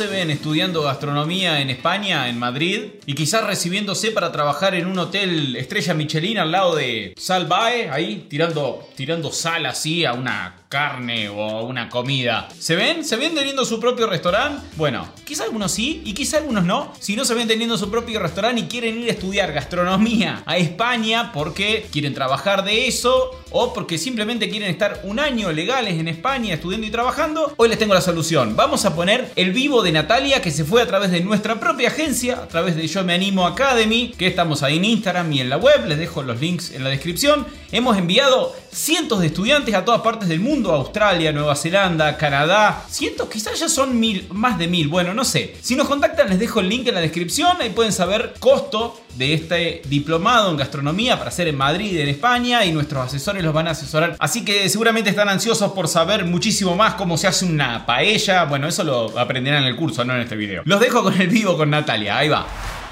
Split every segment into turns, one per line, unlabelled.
Se ven estudiando gastronomía en España, en Madrid, y quizás recibiéndose para trabajar en un hotel estrella Michelin al lado de Salvae, ahí tirando, tirando sal así a una carne o una comida. ¿Se ven? ¿Se ven teniendo su propio restaurante? Bueno, quizá algunos sí y quizá algunos no. Si no se ven teniendo su propio restaurante y quieren ir a estudiar gastronomía a España porque quieren trabajar de eso o porque simplemente quieren estar un año legales en España estudiando y trabajando, hoy les tengo la solución. Vamos a poner el vivo de Natalia que se fue a través de nuestra propia agencia, a través de Yo Me Animo Academy, que estamos ahí en Instagram y en la web. Les dejo los links en la descripción. Hemos enviado cientos de estudiantes a todas partes del mundo Australia, Nueva Zelanda, Canadá. Cientos, quizás ya son mil, más de mil. Bueno, no sé. Si nos contactan, les dejo el link en la descripción. Ahí pueden saber costo de este diplomado en gastronomía para hacer en Madrid, en España. Y nuestros asesores los van a asesorar. Así que seguramente están ansiosos por saber muchísimo más cómo se hace una paella. Bueno, eso lo aprenderán en el curso, no en este video. Los dejo con el vivo con Natalia. Ahí va.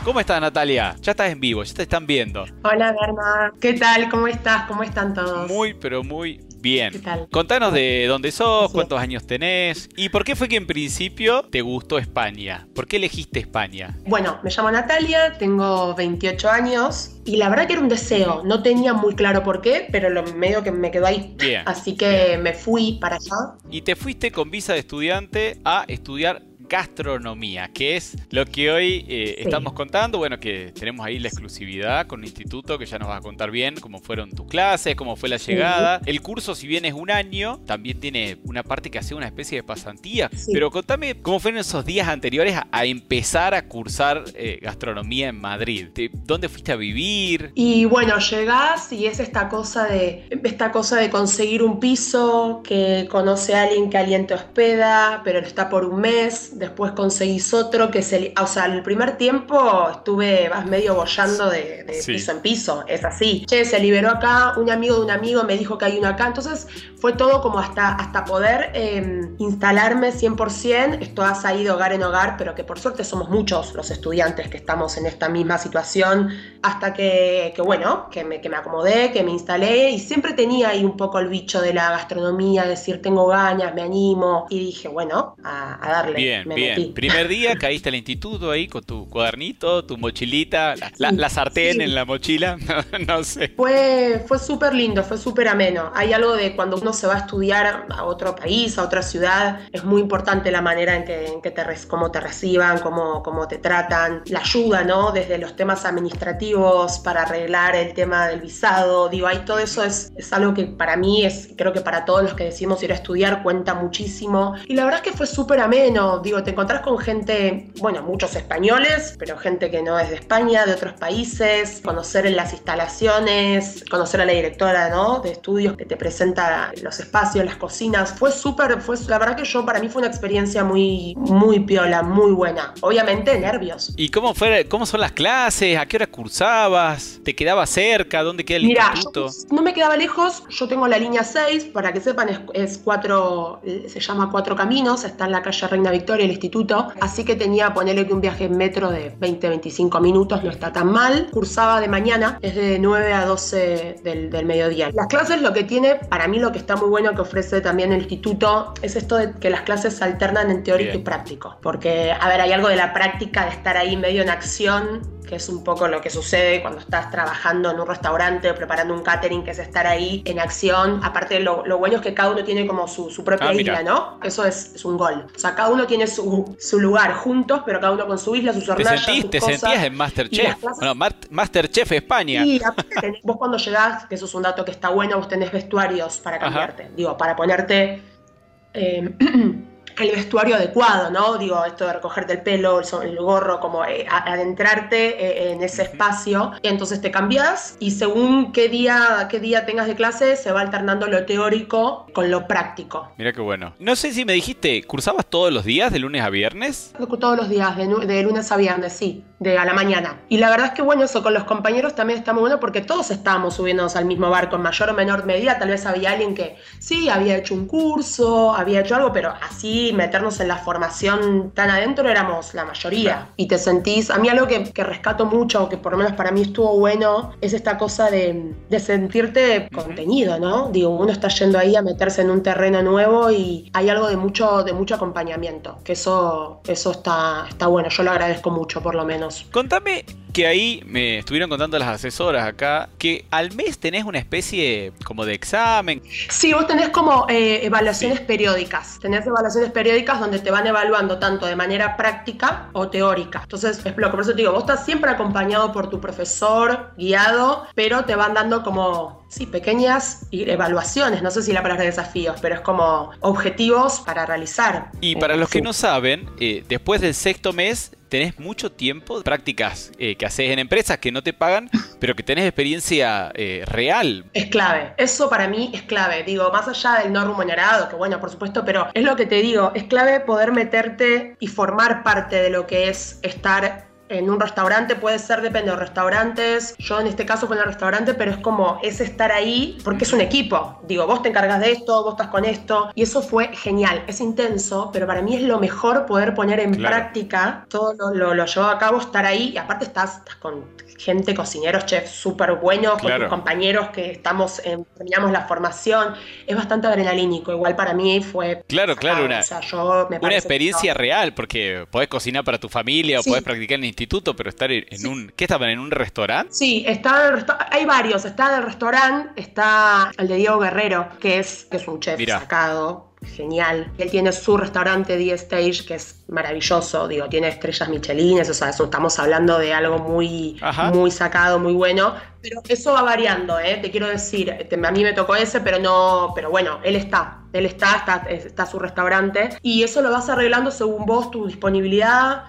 ¿Cómo estás, Natalia? Ya estás en vivo, ya te están viendo.
Hola, Berna. ¿Qué tal? ¿Cómo estás? ¿Cómo están todos?
Muy, pero muy bien. ¿Qué tal? Contanos de dónde sos, cuántos años tenés y por qué fue que en principio te gustó España. ¿Por qué elegiste España?
Bueno, me llamo Natalia, tengo 28 años y la verdad que era un deseo. No tenía muy claro por qué, pero lo medio que me quedó ahí. Bien, Así que me fui para allá.
Y te fuiste con visa de estudiante a estudiar gastronomía, que es lo que hoy eh, estamos contando. Bueno, que tenemos ahí la exclusividad con un instituto que ya nos va a contar bien cómo fueron tus clases, cómo fue la llegada. El curso, si bien es un año, también tiene una parte que hace una especie de pasantía. Pero contame cómo fueron esos días anteriores a, empezar a cursar eh, gastronomía en Madrid. ¿Dónde fuiste a vivir?
Y bueno, llegás y es esta cosa de esta cosa de conseguir un piso que conoce a alguien que alguien te hospeda, pero está por un mes después conseguís otro que se... O sea, el primer tiempo estuve, vas medio bollando de, piso en piso, es así. Che, se liberó acá, un amigo de un amigo me dijo que hay uno acá, entonces fue todo como hasta, hasta poder em, instalarme 100%, esto ha salido hogar en hogar, pero que por suerte somos muchos los estudiantes que estamos en esta misma situación, hasta que, bueno, que me, que me acomodé, que me instalé y siempre tenía ahí un poco el bicho de la gastronomía, decir tengo ganas, me animo y dije, bueno, a, a darle.
Bien, bien. Primer día caíste al instituto ahí con tu cuadernito, tu mochilita, la, sartén en la mochila, no, sé.
Fue, fue súper lindo, fue súper ameno. Hay algo de cuando uno se va a estudiar a otro país, a otra ciudad, es muy importante la manera en que, en que te, cómo te reciban, cómo, cómo te tratan, la ayuda, ¿no? Desde los temas administrativos para arreglar el tema del visado, digo, ahí todo eso es, es algo que para mí es, creo que para todos los que decimos ir a estudiar cuenta muchísimo. Y la verdad es que fue súper ameno, digo, te encontrás con gente, bueno, muchos españoles, pero gente que no es de España, de otros países, conocer en las instalaciones, conocer a la directora, ¿no? De estudios que te presenta los espacios, las cocinas. Fue súper, fue, la verdad que yo, para mí fue una experiencia muy, muy piola, muy buena. Obviamente, nervios.
¿Y cómo, fue, cómo son las clases? ¿A qué hora cursabas? ¿Te quedaba cerca? ¿Dónde queda el Mira, instituto?
no me quedaba lejos, yo tengo la línea 6, para que sepan, es, es cuatro, se llama Cuatro Caminos, está en la calle Reina Victoria el instituto, así que tenía, ponerle que un viaje en metro de 20-25 minutos, no está tan mal. Cursaba de mañana, es de 9 a 12 del, del, mediodía. Las clases lo que tiene, para mí lo que está muy bueno que ofrece también el instituto, es esto de que las clases se alternan en teórico y práctico. Porque, a ver, hay algo de la práctica de estar ahí medio en acción que es un poco lo que sucede cuando estás trabajando en un restaurante o preparando un catering, que es estar ahí en acción. Aparte, lo, lo bueno es que cada uno tiene como su, su propia ah, isla, ¿no? Eso es, es, un gol. O sea, cada uno tiene su, su, lugar juntos, pero cada uno con su isla, sus hornallas,
¿Te, sentís, ¿te sentías en Masterchef? Bueno, Masterchef España.
Sí, vos cuando llegás, que eso es un dato que está bueno, vos tenés vestuarios para cambiarte. Digo, para ponerte... Eh, el vestuario adecuado, ¿no? Digo, esto de recogerte el pelo, el, gorro, como eh, adentrarte eh, en ese espacio. Entonces te cambias y según qué día, qué día tengas de clase, se va alternando lo teórico con lo práctico.
Mira qué bueno. No sé si me dijiste, ¿cursabas todos los días, de lunes a viernes?
Todos los días, de, de lunes a viernes, sí de a la mañana. Y la verdad es que bueno, eso con los compañeros también está muy bueno porque todos estábamos subiéndonos al mismo barco en mayor o menor medida. Tal vez había alguien que sí, había hecho un curso, había hecho algo, pero así meternos en la formación tan adentro éramos la mayoría. Y te sentís, a mí algo que, que, rescato mucho, que por lo menos para mí estuvo bueno, es esta cosa de, de sentirte contenido, ¿no? Digo, uno está yendo ahí a meterse en un terreno nuevo y hay algo de mucho, de mucho acompañamiento, que eso, eso está, está bueno, yo lo agradezco mucho por lo menos.
Contame que ahí me estuvieron contando las asesoras acá que al mes tenés una especie como de examen.
Sí, vos tenés como eh, evaluaciones periódicas. Tenés evaluaciones periódicas donde te van evaluando tanto de manera práctica o teórica. Entonces, es lo que por eso te digo, vos estás siempre acompañado por tu profesor, guiado, pero te van dando como Sí, pequeñas evaluaciones, no sé si la palabra desafíos, pero es como objetivos para realizar.
Y para los que no saben, eh, después del sexto mes tenés mucho tiempo, prácticas eh, que haces en empresas que no te pagan, pero que tenés experiencia eh, real.
Es clave, eso para mí es clave, digo, más allá del no remunerado, que bueno, por supuesto, pero es lo que te digo, es clave poder meterte y formar parte de lo que es estar en un restaurante puede ser, depende de los restaurantes. Yo en este caso fue en el restaurante, pero es como, es estar ahí porque es un equipo. Digo, vos te encargas de esto, vos estás con esto. Y eso fue genial. Es intenso, pero para mí es lo mejor poder poner en práctica todo lo, lo, lo llevo a cabo, estar ahí. Y aparte estás, estás con gente, cocineros, chefs súper buenos, con tus compañeros que estamos, terminamos la formación. Es bastante adrenalínico. Igual para mí fue.
Claro, claro, una, una experiencia real, porque podés cocinar para tu familia o podés practicar en instituto, pero estar en un. ¿Qué estaban? ¿En un restaurante?
Sí, está hay varios. Está en el restaurante, está el de Diego Guerrero, que es, que es un chef sacado genial. Él tiene su restaurante The Stage, que es maravilloso, digo, tiene estrellas michelines, o sea, eso, estamos hablando de algo muy, muy sacado, muy bueno. Pero eso va variando, ¿eh? te quiero decir, a mí me tocó ese, pero no, pero bueno, él está, él está, está, está su restaurante, y eso lo vas arreglando según vos, tu disponibilidad,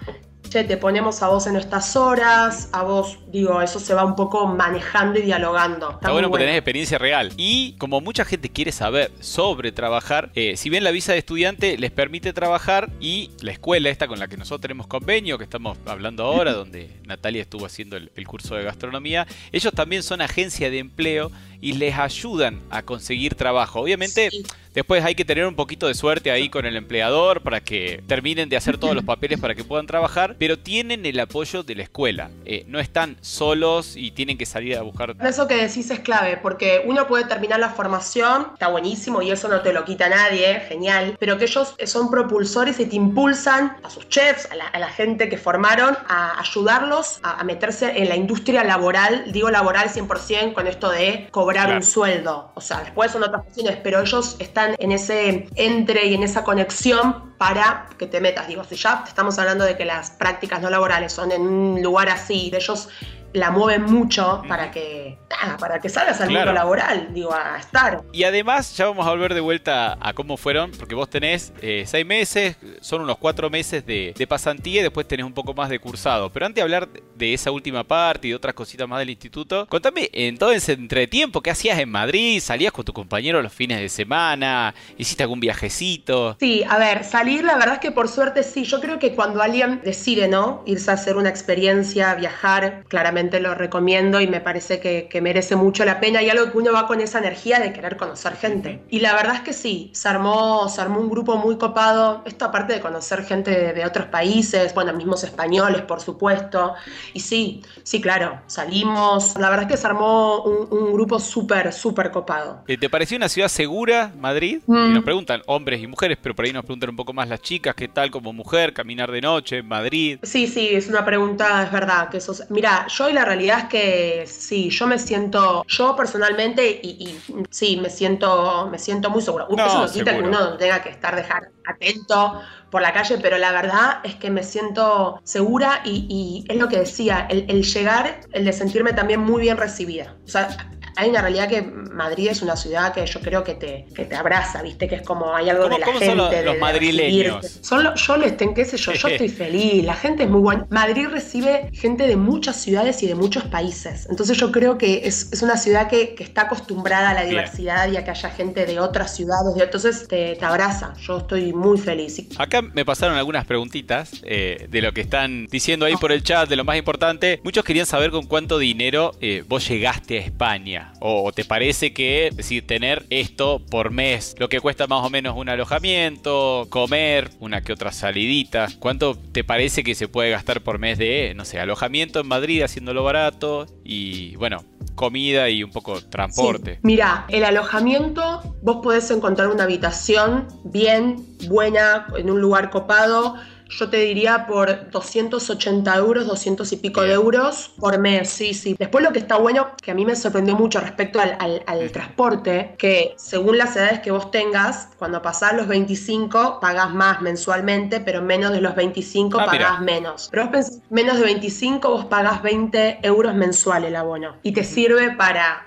che, te ponemos a vos en estas horas, a vos, digo, eso se va un poco manejando y dialogando.
Está, bueno porque tenés experiencia real. Y como mucha gente quiere saber sobre trabajar, eh, si bien la visa de estudiante les permite trabajar y la escuela esta con la que nosotros tenemos convenio, que estamos hablando ahora, donde Natalia estuvo haciendo el, curso de gastronomía, ellos también son agencia de empleo y les ayudan a conseguir trabajo. Obviamente... Después hay que tener un poquito de suerte ahí con el empleador para que terminen de hacer todos los papeles para que puedan trabajar, pero tienen el apoyo de la escuela. Eh, no están solos y tienen que salir a buscar.
Eso que decís es clave, porque uno puede terminar la formación, está buenísimo y eso no te lo quita nadie, genial, pero que ellos son propulsores y te impulsan a sus chefs, a la, gente que formaron, a ayudarlos a, meterse en la industria laboral, digo laboral 100% con esto de cobrar un sueldo. O sea, después son otras cuestiones, pero ellos están en ese entre y en esa conexión para que te metas. Digo, si ya estamos hablando de que las prácticas no laborales son en un lugar así, de ellos la mueven mucho para que para que salgas al mundo laboral, digo, a estar.
Y además, ya vamos a volver de vuelta a cómo fueron, porque vos tenés eh, seis meses, son unos cuatro meses de, pasantía y después tenés un poco más de cursado. Pero antes de hablar de esa última parte y de otras cositas más del instituto, contame en todo ese entretiempo, ¿qué hacías en Madrid? ¿Salías con tu compañero los fines de semana? ¿Hiciste algún viajecito?
Sí, a ver, salir, la verdad es que por suerte sí. Yo creo que cuando alguien decide, ¿no? Irse a hacer una experiencia, viajar, claramente lo recomiendo y me parece que, que merece mucho la pena y algo que uno va con esa energía de querer conocer gente. Y la verdad es que sí, se armó, se armó un grupo muy copado, esto aparte de conocer gente de, otros países, bueno, mismos españoles, por supuesto. Y sí, sí, claro, salimos, la verdad es que se armó un, grupo súper, súper copado.
Eh, ¿Te pareció una ciudad segura, Madrid? Y nos mm. preguntan hombres y mujeres, pero por ahí nos preguntan un poco más las chicas, ¿qué tal como mujer, caminar de noche en Madrid?
Sí, sí, es una pregunta, es verdad. que eso Mira, yo y la realidad es que sí, yo me siento, yo personalmente, y, sí, me siento, me siento muy seguro. No, Eso no quita que uno tenga que estar dejar atento por la calle, pero la verdad es que me siento segura y, es lo que decía, el, llegar, el de sentirme también muy bien recibida. O sea, hay una realidad que Madrid es una ciudad que yo creo que te, que te abraza, ¿viste? Que es como hay algo de la
¿cómo
gente.
son los,
de-
los madrileños?
Son yo les tengo, qué sé yo, yo estoy feliz, la gente es muy buena. Madrid recibe gente de muchas ciudades y de muchos países. Entonces yo creo que es, es una ciudad que, que está acostumbrada a la
Bien.
diversidad y a que haya gente de otras ciudades. y entonces te, te abraza. Yo estoy muy feliz.
Acá me pasaron algunas preguntitas eh, de lo que están diciendo ahí por el chat, de lo más importante. Muchos querían saber con cuánto dinero eh, vos llegaste a España. O, te parece que, decir, tener esto por mes, lo que cuesta más o menos un alojamiento, comer, una que otra salidita. ¿Cuánto te parece que se puede gastar por mes de, no sé, alojamiento en Madrid haciéndolo barato? Y bueno, comida y un poco transporte.
Sí. Mira, el alojamiento, vos podés encontrar una habitación bien, buena, en un lugar copado. Yo te diría por 280 euros, 200 y pico de euros por mes, sí, sí. Después lo que está bueno, que a mí me sorprendió mucho respecto al, al- transporte, que según las edades que vos tengas, cuando pasás los 25 pagás más mensualmente, pero menos de los 25
Ah, mira.
pagás menos. Pero vos pensás, menos de 25 vos pagás 20 euros mensual el abono. Y te sirve para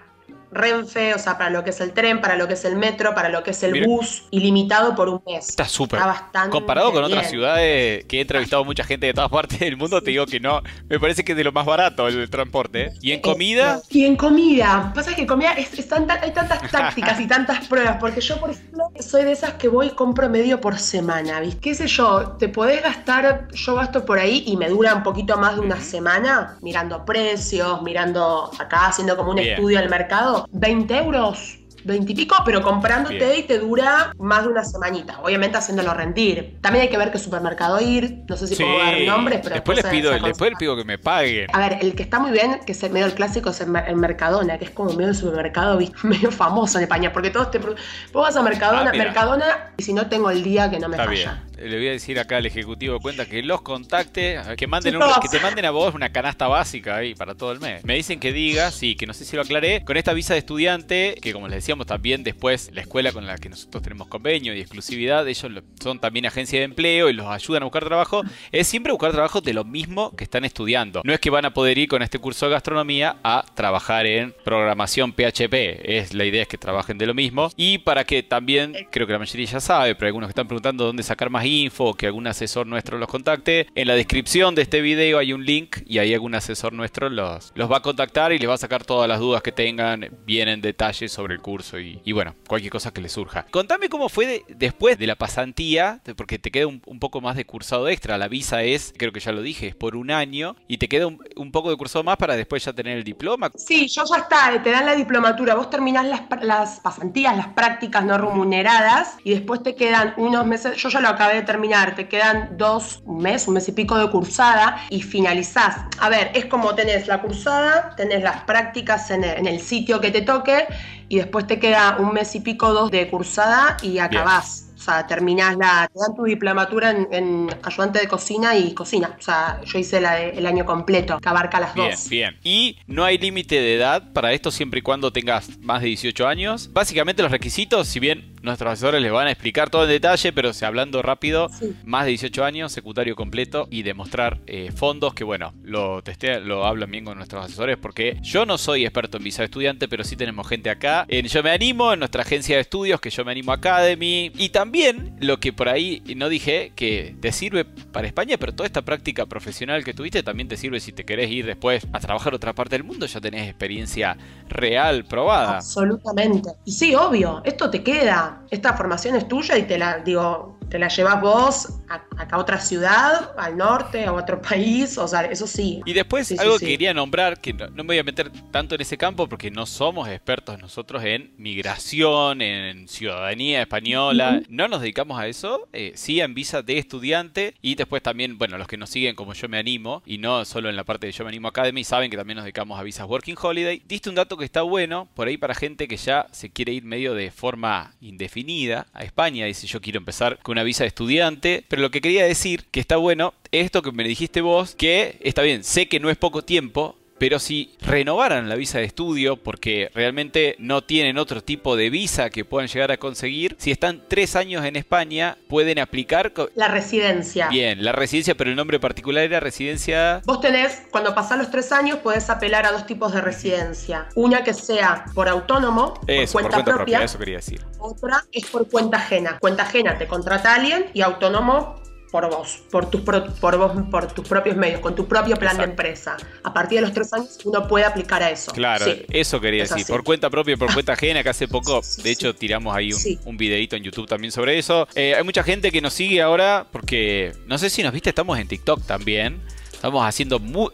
Renfe, o sea, para lo que es el tren, para lo que es el metro, para lo que es el
Mira.
bus, ilimitado por un mes.
Está súper.
Está bastante
Comparado con otras ciudades que he entrevistado mucha gente de todas partes del mundo, te digo que no. Me parece que es de lo más barato el transporte. ¿eh? Y en comida,
Y en comida, pasa que comida es, es tanta- hay tantas tácticas y tantas pruebas, porque yo, por ejemplo, soy de esas que voy y compro medio por semana, ¿viste? ¿Qué sé yo? Te podés gastar, yo gasto por ahí y me dura un poquito más de una semana, mirando precios, mirando acá, haciendo como un
Bien.
estudio del mercado, 20 euros. 20 y pico, pero comprándote
Bien.
y te dura más de una semanita. Obviamente haciéndolo rendir. También hay que ver qué supermercado ir. No sé si
sí.
puedo dar nombres, pero
después les pido, después les pido que me paguen.
a ver, el que está muy bien, que es el medio el clásico, es el, Mer- el Mercadona, que es como medio de supermercado, medio famoso en España, porque todos te. Vos vas a Mercadona,
Ah, mira.
Mercadona, y si no tengo el día que no me
Está
falla.
bien. Le voy a decir acá al ejecutivo de cuenta que los contacte, que manden un- que te manden a vos una canasta básica ahí para todo el mes. Me dicen que diga, sí, que no sé si lo aclaré, con esta visa de estudiante, que como les decíamos también después la escuela con la que nosotros tenemos convenio y exclusividad, ellos lo- son también agencia de empleo y los ayudan a buscar trabajo, es siempre buscar trabajo de lo mismo que están estudiando. No es que van a poder ir con este curso de gastronomía a trabajar en programación PHP, es la idea es que trabajen de lo mismo y para que también, creo que la mayoría ya sabe, pero algunos que están preguntando dónde sacar más info que algún asesor nuestro los contacte, en la descripción de este video hay un link y ahí algún asesor nuestro los, los va a contactar y les va a sacar todas las dudas que tengan bien en detalle sobre el curso y, y bueno, cualquier cosa que les surja. Contame cómo fue de- después de la pasantía, porque te queda un, poco más de cursado extra, la visa es, creo que ya lo dije, es por un año y te queda un, poco de cursado más para después ya tener el diploma.
Sí, yo ya está, te dan la diplomatura, vos terminás las, las pasantías, las prácticas no remuneradas y después te quedan unos meses, yo ya lo acabé terminar, te quedan dos, un mes, un mes y pico de cursada y finalizás. A ver, es como tenés la cursada, tenés las prácticas en el, en el sitio que te toque y después te queda un mes y pico, dos de cursada y acabás. O sea, terminás la, te dan tu diplomatura en, en ayudante de cocina y cocina. O sea, yo hice la de- el año completo, que abarca las
Bien,
dos.
bien. Y no hay límite de edad para esto siempre y cuando tengas más de 18 años. Básicamente los requisitos, si bien nuestros asesores les van a explicar todo en detalle, pero si hablando rápido,
Sí.
más de 18 años, secundario completo y demostrar eh, fondos, que bueno, lo testea, lo hablan bien con nuestros asesores porque yo no soy experto en visa de estudiante, pero sí tenemos gente acá en Yo Me Animo, en nuestra agencia de estudios, que Yo Me Animo Academy. Y también lo que por ahí no dije, que te sirve para España, pero toda esta práctica profesional que tuviste también te sirve si te querés ir después a trabajar a otra parte del mundo, ya tenés experiencia real, probada.
Absolutamente. Y sí, obvio, esto te queda. Esta formación es tuya y te la, digo, te la llevas vos a, acá a otra ciudad, al norte, a otro país, o sea, eso sí.
Y después
Sí,
algo
sí.
que quería nombrar, que no, no me voy a meter tanto en ese campo porque no somos expertos nosotros en migración, en ciudadanía española, no nos dedicamos a eso, eh, sí en visa de estudiante y después también, bueno, los que nos siguen como yo me animo y no solo en la parte de yo me animo Academy saben que también nos dedicamos a visas Working Holiday. Diste un dato que está bueno por ahí para gente que ya se quiere ir medio de forma indefinida a España, dice yo quiero empezar con una visa de estudiante, pero lo que quería decir que está bueno es esto que me dijiste vos, que está bien, sé que no es poco tiempo, pero si renovaran la visa de estudio, porque realmente no tienen otro tipo de visa que puedan llegar a conseguir, si están tres años en España, pueden aplicar...
La residencia.
Bien, la residencia, pero el nombre particular era residencia...
Vos tenés, cuando pasás los tres años, podés apelar a dos tipos de residencia. Una que sea por autónomo,
eso,
por, cuenta propia,
Eso quería decir.
Otra es por cuenta ajena. Cuenta ajena te contrata alguien y autónomo por vos, por tus, por, vos, por tus propios medios, con tu propio plan de empresa. A partir de los tres años uno puede aplicar a eso.
Claro, eso quería decir. Por cuenta propia, por cuenta ajena, que hace poco, de hecho, tiramos ahí un, un, videito en YouTube también sobre eso. Eh, hay mucha gente que nos sigue ahora porque, no sé si nos viste, estamos en TikTok también. Estamos haciendo muy,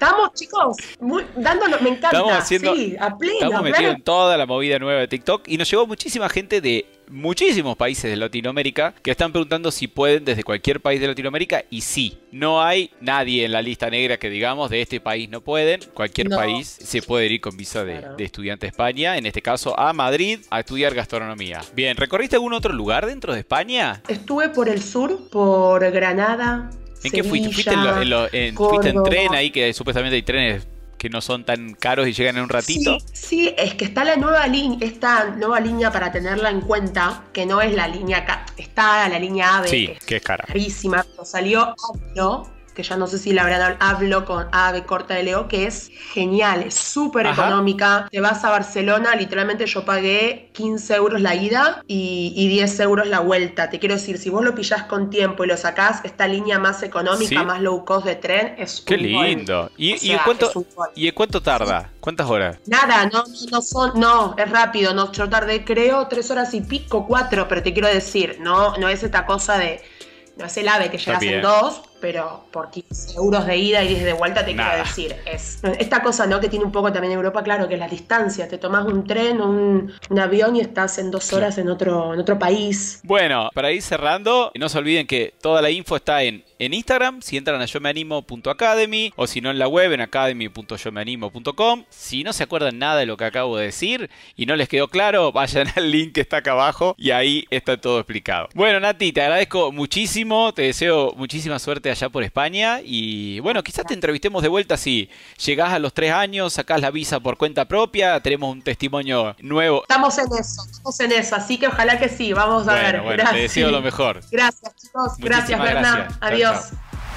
Estamos, chicos, muy, dándonos, me encanta.
Estamos haciendo,
sí, a pleno,
Estamos metidos en toda la movida nueva de TikTok y nos llegó muchísima gente de muchísimos países de Latinoamérica que están preguntando si pueden desde cualquier país de Latinoamérica y sí, no hay nadie en la lista negra que digamos de este país no pueden, cualquier país se puede ir con visa de, estudiante a España, en este caso a Madrid a estudiar gastronomía. Bien, ¿recorriste algún otro lugar dentro de España?
Estuve por el sur, por Granada,
¿En qué fuiste? ¿Fuiste en, tren ahí que supuestamente hay trenes que no son tan caros y llegan en un ratito?
Sí, es que está la nueva línea, esta nueva línea para tenerla en cuenta, que no es la línea está la línea AVE,
sí, que es, cara.
carísima, pero salió ¿no? Que ya no sé si la habrán hablo con Ave Corta de Leo, que es genial, es súper económica. Te vas a Barcelona, literalmente yo pagué 15 euros la ida y, 10 euros la vuelta. Te quiero decir, si vos lo pillás con tiempo y lo sacás, esta línea más económica, más low cost de tren, es
Qué lindo. ¿Y, en cuánto, ¿Y cuánto tarda? ¿Cuántas horas?
Nada, no, no son, no, es rápido. No, yo tardé, creo, tres horas y pico, cuatro, pero te quiero decir, no, no es esta cosa de no es el ave que llegas en dos, pero por 15 euros de ida y 10 de vuelta te quiero decir, es esta cosa ¿no? que tiene un poco también Europa, claro, que es la distancia, te tomas un tren, un, un avión y estás en dos horas en otro, en otro país.
Bueno, para ir cerrando, no se olviden que toda la info está en, en Instagram, si entran a yo me animo.academy o si no en la web en academy.yomeanimo.com. Si no se acuerdan nada de lo que acabo de decir y no les quedó claro, vayan al link que está acá abajo y ahí está todo explicado. Bueno, Nati, te agradezco muchísimo, te deseo muchísima suerte allá por España. Y bueno, quizás te entrevistemos de vuelta si llegás a los tres años, sacás la visa por cuenta propia, tenemos un testimonio nuevo.
Estamos en eso, estamos en eso, así que ojalá que sí, vamos a ver.
Bueno, te deseo lo mejor.
Gracias, chicos. gracias, Berna. Adiós.